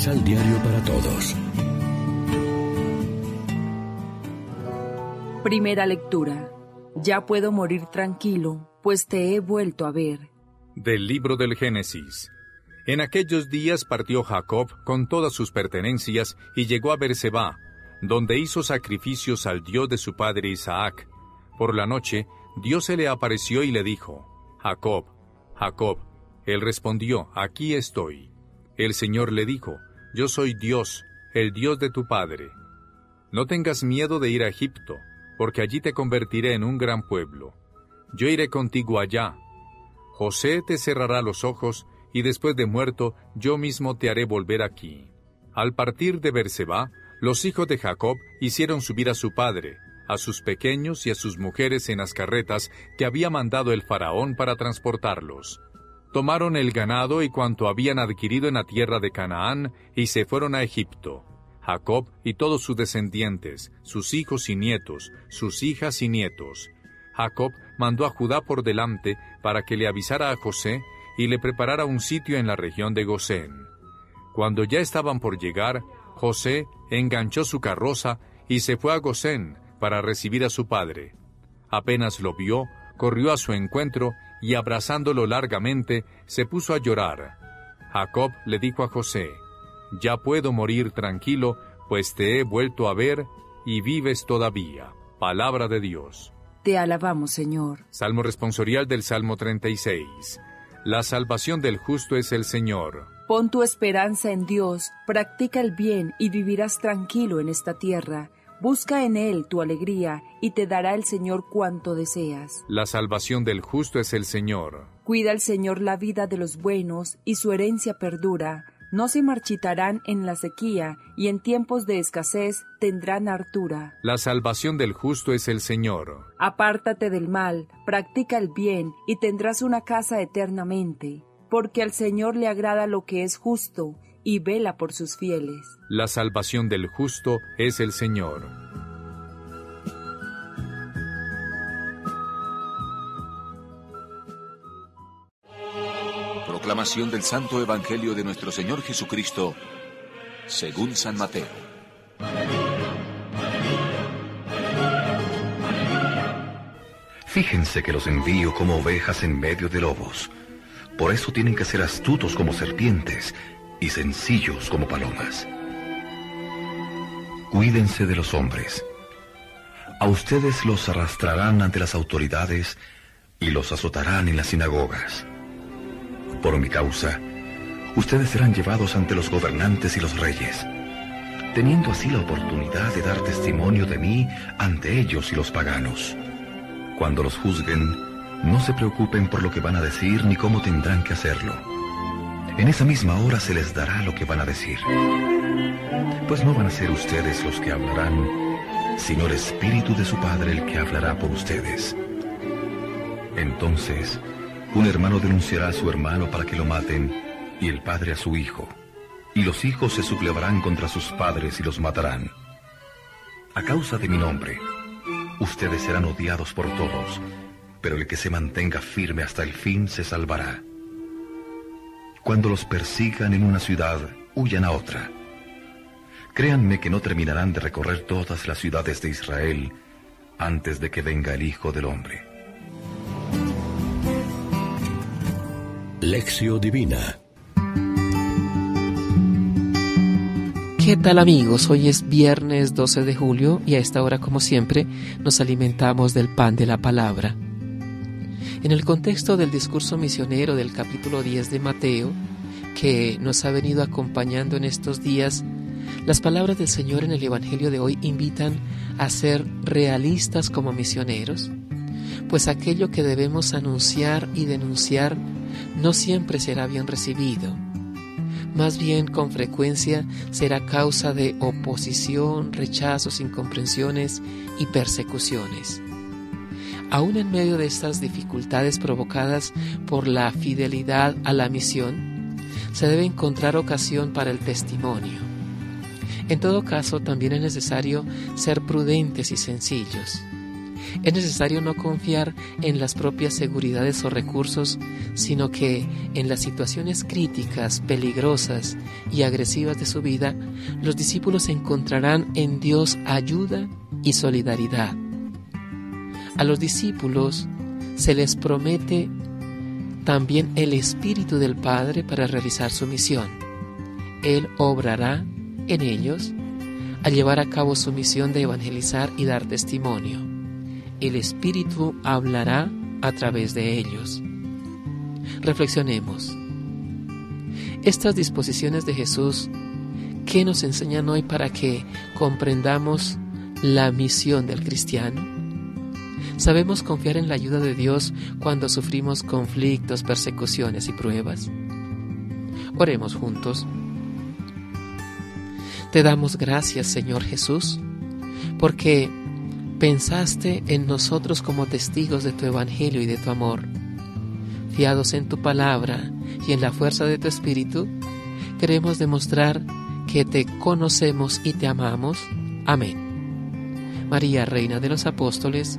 Misal Diario para Todos. Primera lectura. Ya puedo morir tranquilo, pues te he vuelto a ver. Del libro del Génesis. En aquellos días partió Jacob con todas sus pertenencias y llegó a Berseba, donde hizo sacrificios al Dios de su padre Isaac. Por la noche, Dios se le apareció y le dijo, Jacob, Jacob. Él respondió, Aquí estoy. El Señor le dijo, Yo soy Dios, el Dios de tu padre. No tengas miedo de ir a Egipto, porque allí te convertiré en un gran pueblo. Yo iré contigo allá. José te cerrará los ojos, y después de muerto yo mismo te haré volver aquí. Al partir de Berseba, los hijos de Jacob hicieron subir a su padre, a sus pequeños y a sus mujeres en las carretas que había mandado el faraón para transportarlos. Tomaron el ganado y cuanto habían adquirido en la tierra de Canaán y se fueron a Egipto. Jacob y todos sus descendientes, sus hijos y nietos, sus hijas y nietos. Jacob mandó a Judá por delante para que le avisara a José y le preparara un sitio en la región de Gosén. Cuando ya estaban por llegar, José enganchó su carroza y se fue a Gosén para recibir a su padre. Apenas lo vio, corrió a su encuentro y abrazándolo largamente, se puso a llorar. Jacob le dijo a José, Ya puedo morir tranquilo, pues te he vuelto a ver y vives todavía. Palabra de Dios. Te alabamos, Señor. Salmo responsorial del Salmo 36. La salvación del justo es el Señor. Pon tu esperanza en Dios, practica el bien y vivirás tranquilo en esta tierra. Busca en Él tu alegría y te dará el Señor cuanto deseas. La salvación del justo es el Señor. Cuida el Señor la vida de los buenos y su herencia perdura. No se marchitarán en la sequía y en tiempos de escasez tendrán hartura. La salvación del justo es el Señor. Apártate del mal, practica el bien y tendrás una casa eternamente, porque al Señor le agrada lo que es justo y vela por sus fieles. La salvación del justo es el Señor. Proclamación del Santo Evangelio de nuestro Señor Jesucristo, según San Mateo. Fíjense que los envío como ovejas en medio de lobos. Por eso tienen que ser astutos como serpientes y sencillos como palomas. Cuídense de los hombres. A ustedes los arrastrarán ante las autoridades y los azotarán en las sinagogas. Por mi causa, ustedes serán llevados ante los gobernantes y los reyes, teniendo así la oportunidad de dar testimonio de mí ante ellos y los paganos. Cuando los juzguen, no se preocupen por lo que van a decir ni cómo tendrán que hacerlo en esa misma hora se les dará lo que van a decir. Pues no van a ser ustedes los que hablarán, sino el Espíritu de su Padre el que hablará por ustedes. Entonces, un hermano denunciará a su hermano para que lo maten, y el padre a su hijo, y los hijos se sublevarán contra sus padres y los matarán. A causa de mi nombre, ustedes serán odiados por todos, pero el que se mantenga firme hasta el fin se salvará. Cuando los persigan en una ciudad, huyan a otra. Créanme que no terminarán de recorrer todas las ciudades de Israel antes de que venga el Hijo del Hombre. Lección Divina ¿Qué tal amigos? Hoy es viernes 12 de julio y a esta hora, como siempre, nos alimentamos del pan de la palabra. En el contexto del discurso misionero del capítulo 10 de Mateo, que nos ha venido acompañando en estos días, las palabras del Señor en el Evangelio de hoy invitan a ser realistas como misioneros, pues aquello que debemos anunciar y denunciar no siempre será bien recibido. Más bien con frecuencia será causa de oposición, rechazos, incomprensiones y persecuciones. Aún en medio de estas dificultades provocadas por la fidelidad a la misión, se debe encontrar ocasión para el testimonio. En todo caso, también es necesario ser prudentes y sencillos. Es necesario no confiar en las propias seguridades o recursos, sino que en las situaciones críticas, peligrosas y agresivas de su vida, los discípulos encontrarán en Dios ayuda y solidaridad. A los discípulos se les promete también el Espíritu del Padre para realizar su misión. Él obrará en ellos al llevar a cabo su misión de evangelizar y dar testimonio. El Espíritu hablará a través de ellos. Reflexionemos. Estas disposiciones de Jesús, ¿qué nos enseñan hoy para que comprendamos la misión del cristiano? ¿Sabemos confiar en la ayuda de Dios cuando sufrimos conflictos, persecuciones y pruebas? Oremos juntos. Te damos gracias, Señor Jesús, porque pensaste en nosotros como testigos de tu Evangelio y de tu amor. Fiados en tu palabra y en la fuerza de tu Espíritu, queremos demostrar que te conocemos y te amamos. Amén. María, Reina de los Apóstoles,